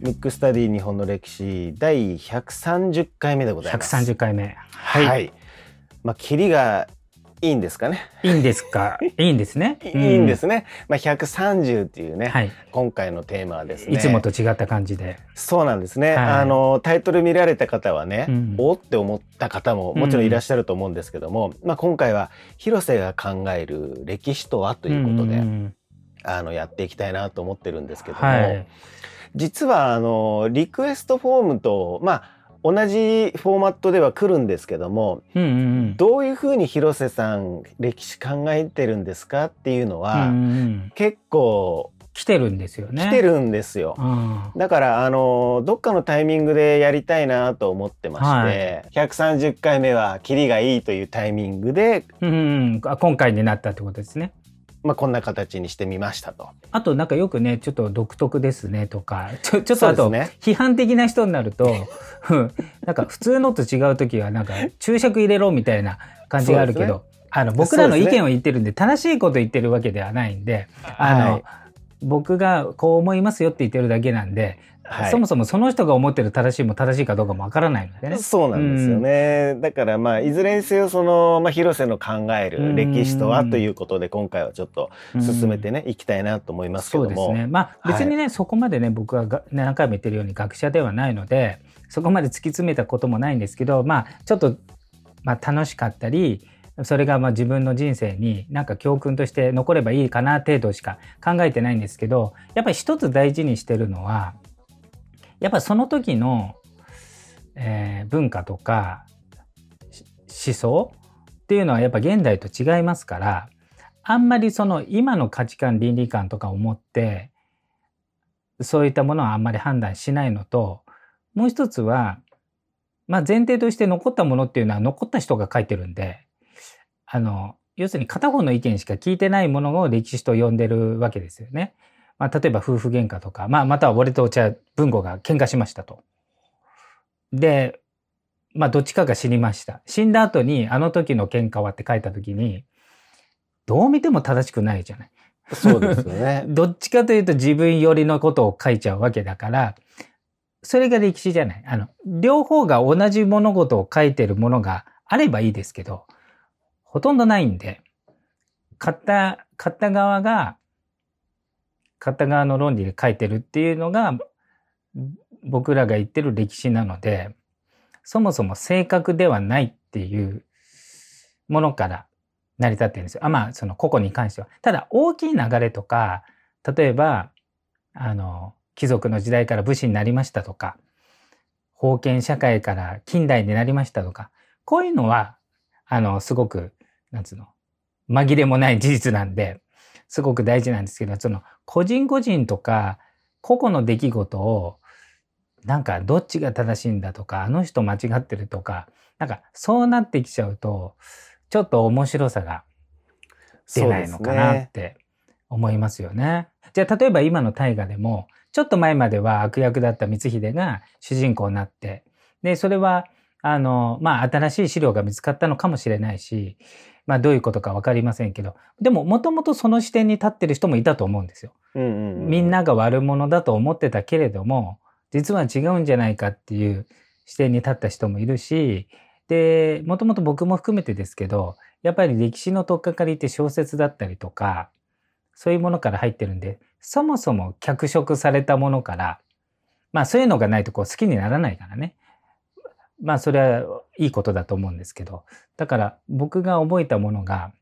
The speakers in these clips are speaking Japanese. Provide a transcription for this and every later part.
ミックスタディ日本の歴史第130回目でございます。130回目。は。はいい。まあ、キリがいいんですかね。いいんですか？いいんですね？いいんですね。まあ、130っていうね、はい。今回のテーマはですね。いつもと違った感じで。そうなんですね。はいあの、タイトル見られた方はね、うんおって思った方ももちろんいらっしゃると思うんですけども、まあ、今回は広瀬が考える歴史とはということで、んあの、やっていきたいなと思ってるんですけども、はい。実はあのリクエストフォームとまあ同じフォーマットでは来るんですけどもうんうんうん。どういうふうに広瀬さん歴史考えてるんですかっていうのは、うんうん結構来てるんですよね。来て。るんですよ。うん。だからあのどっかのタイミングでやりたいなと思ってまして、130回目はキリがいいというタイミングで、うんうん。あ今回になったってことですね。まあ、こんな形にしてみましたと。あとなんかよくね、ちょっと独特ですねとか、ちょちょっとあと、批判的な人になると、う んなんか普通のと違う時はなんか注釈入れろみたいな感じがあるけど、あの僕らの意見を言ってるんで、正しいこと言ってるわけではないんで、あの、はい。僕がこう思いますよって言ってるだけなんで、はいそもそもその人が思ってる正しいも正しいかどうかもわからないのでね。そうなんですよね。だからまあいずれにせよその、まあ、広瀬の考える歴史とはということで今回はちょっと進めてね、いきたいなと思いますけども。そうですね。まあ別にね、そこまでね僕はが何回も言ってるように学者ではないのでそこまで突き詰めたこともないんですけどまあちょっと、まあ、楽しかったりそれがまあ自分の人生になんか教訓として残ればいいかな程度しか考えてないんですけどやっぱり一つ大事にしてるのはやっぱその時の、えー文化とか思想っていうのはやっぱ現代と違いますからあんまりその今の価値観倫理観とかを持ってそういったものはあんまり判断しないのともう一つは、まあ、前提として残ったものっていうのは残った人が書いてるんであの要するに片方の意見しか聞いてないものを歴史と呼んでるわけですよね。まあ、例えば夫婦喧嘩とか、まあ、または俺とお茶文吾が喧嘩しましたと。で、まあ、どっちかが死にました。死んだ後にあの時の喧嘩はって書いた時にどう見ても正しくないじゃない。そうですよね。どっちかというと自分寄りのことを書いちゃうわけだから、それが歴史じゃない。あの、両方が同じ物事を書いてるものがあればいいですけど、ほとんどないんで、買った、買った側が、買った側の論理で書いてるっていうのが、僕らが言ってる歴史なので、そもそも正確ではないっていうものから成り立ってるんですよ。あまあ、その個々に関しては。ただ、大きい流れとか、例えば、あの、貴族の時代から武士になりましたとか、封建社会から近代になりましたとか、こういうのは、あの、すごく、なんつうの、紛れもない事実なんで、すごく大事なんですけど、その、個人個人とか、個々の出来事を、なんか、どっちが正しいんだとか、あの人間違ってるとか、なんか、そうなってきちゃうと、ちょっと面白さが出ないのかなって思いますよね。じゃあ例えば今の大河でもちょっと前までは悪役だった光秀が主人公になってでそれはあのまあ新しい資料が見つかったのかもしれないしまあどういうことか分かりませんけどでももともとその視点に立ってる人もいたと思うんですよ。みんなが悪者だと思ってたけれども実は違うんじゃないかっていう視点に立った人もいるしでもともと僕も含めてですけどやっぱり歴史の取っかかりって小説だったりとかそういうものから入ってるんでそもそも脚色されたものからまあそういうのがないとこう好きにならないからねまあそれはいいことだと思うんですけど。だから僕が覚えたものが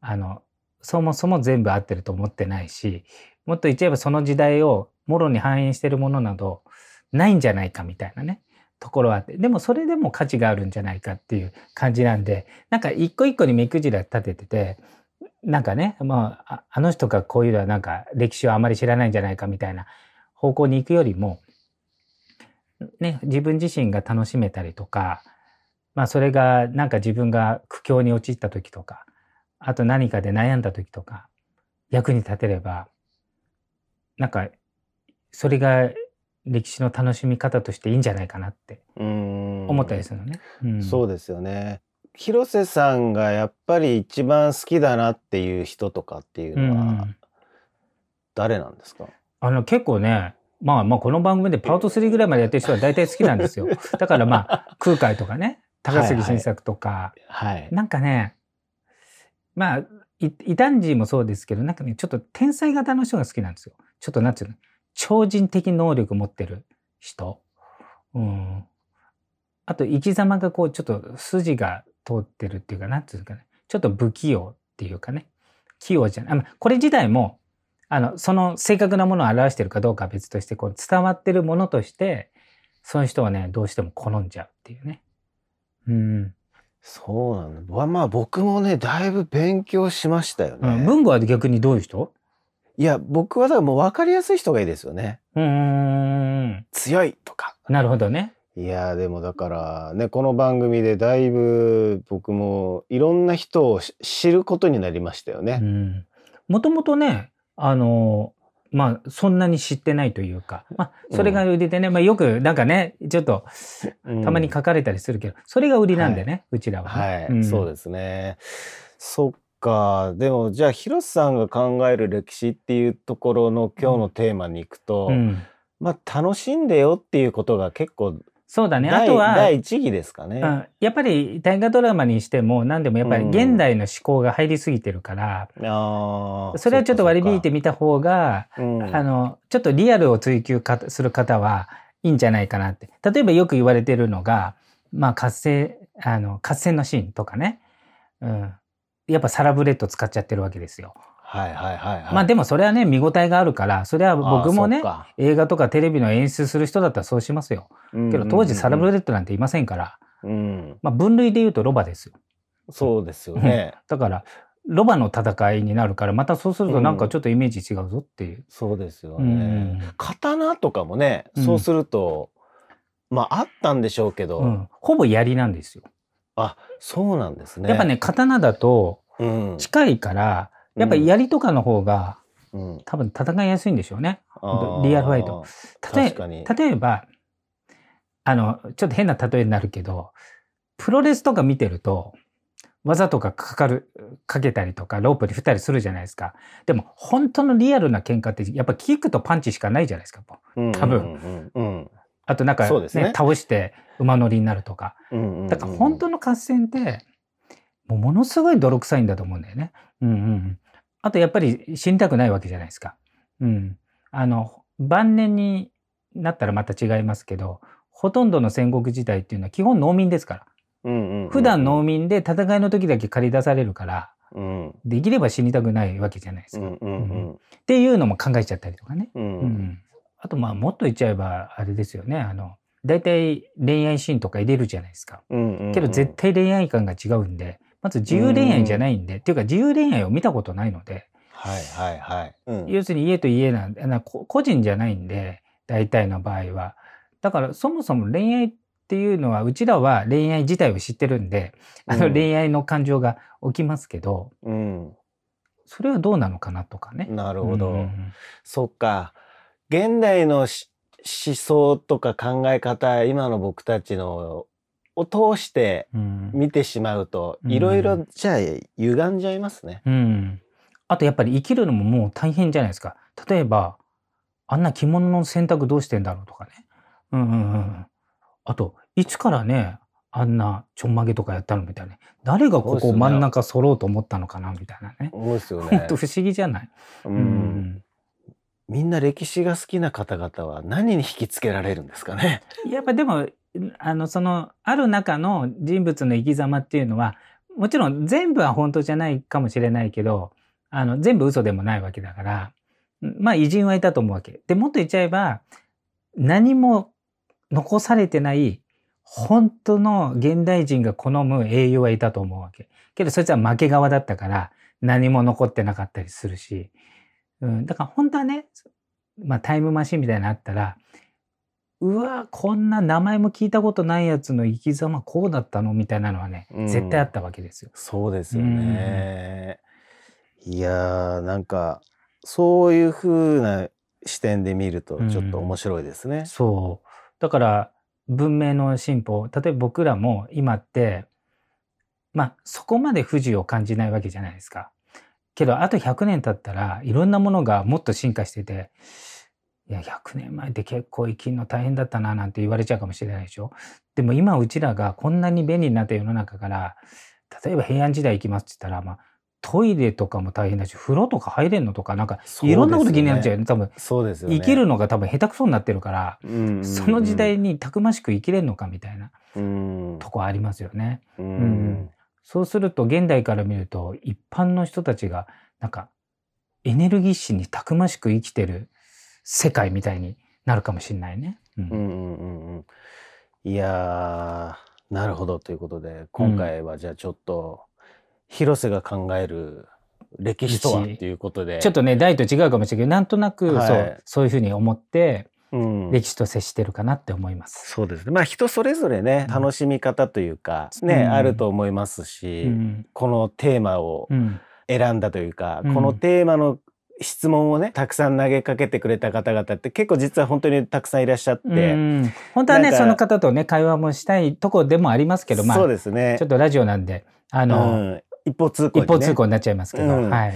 あのそもそも全部合ってると思ってないしもっと言っちゃえばその時代をもろに反映してるものなどないんじゃないかみたいなね。ところはあって。でもそれでも価値があるんじゃないかっていう感じなんでなんか一個一個に目くじら立てててなんかね、まあ、あの人がこういうのはなんか歴史をあまり知らないんじゃないかみたいな方向に行くよりも、ね、自分自身が楽しめたりとか、まあそれがなんか自分が苦境に陥った時とか、あと何かで悩んだ時とか、役に立てれば、なんか、それが歴史の楽しみ方としていいんじゃないかなってうん思ったりするのね。うんそうですよね。広瀬さんがやっぱり一番好きだなっていう人とかっていうのはうん誰なんですか、あの結構ね、まあまあこの番組でパート3ぐらいまでやってる人は大体好きなんですよ。だからまあ空海とかね、高杉晋作とか、はい。なんかね、まあ、い異端児もそうですけど、なんかね、ちょっと天才型の人が好きなんですよ。ちょっとなんつうの、超人的能力持ってる人。うん。あと、生き様がこう、ちょっと筋が通ってるっていうか、なんつうのかね、ちょっと不器用っていうかね、器用じゃない。あこれ自体も、あの、その正確なものを表してるかどうかは別として、こう、伝わってるものとして、そういう人はね、どうしても好んじゃうっていうね。うん。そうなんだ。わまあ僕もね、だいぶ勉強しましたよね。うん、文吾は逆にどういう人？いや、僕はだからもう分かりやすい人がいいですよね。うーん。強いとか。なるほどね。いや、でもだからね、この番組でだいぶ僕もいろんな人をし知ることになりましたよね。うん。もともとね、あの、まあ、そんなに知ってないというか、まあ、それが売りでね、まあ、よく、なんかね、ちょっと、たまに書かれたりするけど、それが売りなんでね、うちらはね、はい、そうす。ですね。そっか。でも、じゃあ、広瀬さんが考える歴史っていうところの今日のテーマに行くと、うん。まあ、楽しんでよっていうことが結構そうだね。あ第,、とは、第一義ですかね。うん、やっぱり大河ドラマにしても何でもやっぱり現代の思考が入りすぎてるから、ああ。それはちょっと割り引いてみた方が、あの、ちょっとリアルを追求かする方はいいんじゃないかなって。例えばよく言われてるのが、まあ活性、あの、合戦のシーンとかね。うん。やっぱサラブレッド使っちゃってるわけですよ。はいはいはい、はい。まあでもそれはね、見応えがあるから、それは僕もね映画とかテレビの演出する人だったらそうしますよ。けど当時サラブレッドなんていませんから、うん、まあ分類で言うとロバですよ。そうですよね。だから、ロバの戦いになるから、またそうするとなんかちょっとイメージ違うぞっていう。そうですようね。ん。刀とかもね、うんそうすると、まああったんでしょうけど、うんほぼ槍なんですよ。あ、そうなんですね。やっぱね、、刀だとうん、近いから、やっぱり槍とかの方がうん、多分戦いやすいんでしょうね。リアルファイト。例え例えば、あの、ちょっと変な例えになるけど、プロレスとか見てると、技とかかかる、かけたりとか、ロープに振ったりするじゃないですか。でも、本当のリアルな喧嘩って、やっぱキックとパンチしかないじゃないですか。多分うんうんあとなんか、そうですね倒して馬乗りになるとか。うんうんうんだから本当の合戦って、もうものすごい泥臭いんだと思うんだよね。うんうんうん。あとやっぱり死にたくないわけじゃないですか。うん。あの、晩年になったらまた違いますけど、ほとんどの戦国時代っていうのは基本農民ですから。うんうんうん普段農民で戦いの時だけ借り出されるから、うんできれば死にたくないわけじゃないですか。うんうんっていうのも考えちゃったりとかね。うんううんん。あとまあもっと言っちゃえばあれですよね。あの、大体恋愛シーンとか入れるじゃないですか。うんうんけど絶対恋愛感が違うんで、まず自由恋愛じゃないんで、っていうか自由恋愛を見たことないので、はいはいはい。うん要するに家と家なんで、なこ個人じゃないんで、大体の場合は。だからそもそも恋愛っていうのは、うちらは恋愛自体を知ってるんで、あのうん恋愛の感情が起きますけど、うんそれはどうなのかなとかね。なるほど。うんそっか。現代のし思想とか考え方、今の僕たちのを通してうん見てしまうと、うんいろいろじゃあ歪んじゃいますね。うん。あとやっぱり生きるのももう大変じゃないですか。例えば、あんな着物の選択どうしてんだろうとかね。うんうんうん。あと、いつからね、あんなちょんまげとかやったのみたいなね。誰がここ真ん中揃うと思ったのかなみたいなね。思うですよほんねと。不思議じゃない、ううんん。みんな歴史が好きな方々は何に引きつけられるんですかね。やっぱでも、あの、その、ある中の人物の生き様っていうのは、もちろん全部は本当じゃないかもしれないけど、あの、全部嘘でもないわけだから、まあ偉人はいたと思うわけ。で、もっと言っちゃえば、何も残されてない、本当の現代人が好む英雄はいたと思うわけ。けどそいつは負け側だったから、何も残ってなかったりするし、うん、だから本当はね、まあタイムマシンみたいなのあったら、うわ、こんな名前も聞いたことないやつの生き様こうだったの？みたいなのはね、うん絶対あったわけですよ。そうですよね。いやーなんかそういう風な視点で見るとちょっと面白いですね。そう。だから、文明の進歩、例えば僕らも今って、まあ、そこまで不自由を感じないわけじゃないですか。けど、あと100年経ったら、いろんなものがもっと進化してて、いや、100年前って結構生きるの大変だったな、なんて言われちゃうかもしれないでしょ？でも今、うちらがこんなに便利になった世の中から、例えば平安時代行きますって言ったら、まあ、トイレとかも大変だし、風呂とか入れんのとか、なんか、いろんなこと気になっちゃうよね。多分、そうですよね。生きるのが多分下手くそになってるから、うんうんうんその時代にたくましく生きれるのかみたいなうんとこありますよね。うんんそうすると、現代から見ると、一般の人たちが、なんか、エネルギッシュにたくましく生きてる世界みたいになるかもしれないね。うん。うんうんうんうん。いやーなるほどということで今回はじゃあちょっと、広瀬が考える歴史とはっていうことで。ちょっとね、代と違うかもしれないけど、なんとなく、はい。そう、そういうふうに思って、うん。歴史と接してるかなって思います。そうですね。まあ人それぞれねうん。楽しみ方というか、ね、うん。あると思いますし、うん。このテーマをうん。選んだというか、うん。このテーマの質問をねたくさん投げかけてくれた方々って結構実は本当にたくさんいらっしゃって、うん。本当はね、その方とね、会話もしたいとこでもありますけど、まあ、そうちですね。ょっとラジオなんで、あの、うん。一方通行に一ね方通行になっちゃいますけど、うん。はい。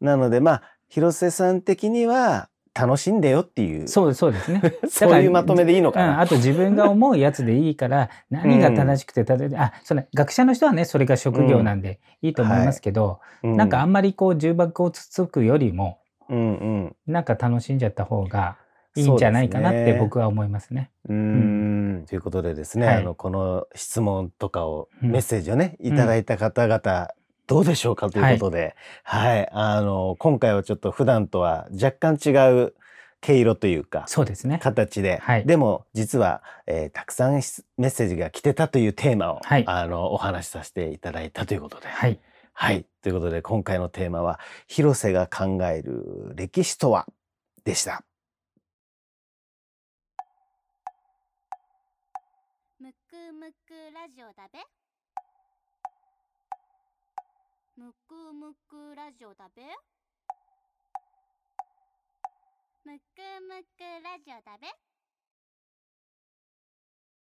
なのでまあ広瀬さん的には楽しんでよっていう。そう、そうですね。そういうまとめでいいのかうん、な。あと自分が思うやつでいいから、何が正しくて正しい、あ、その学者の人はね、それが職業なんでいいと思いますけど、うなんかあんまりこう重箱をつつくよりも、うんうん。なんか楽しんじゃった方がいいんじゃないかなって僕は思いますね。うーん。ということでですね、はい。あのこの質問とかを、うん。メッセージをねいただいた方々、どうでしょうかということで、はい、あの今回はちょっと普段とは若干違う毛色というかそうですね。形で、はいでも実は、えーたくさんしメッセージが来てたというテーマを、はいあのお話しさせていただいたということで、はい。はい。ということで、今回のテーマは、広瀬が考える歴史とはでした。むくむくラジオだべむくむくラジオだべ？むくむくラジオだべ？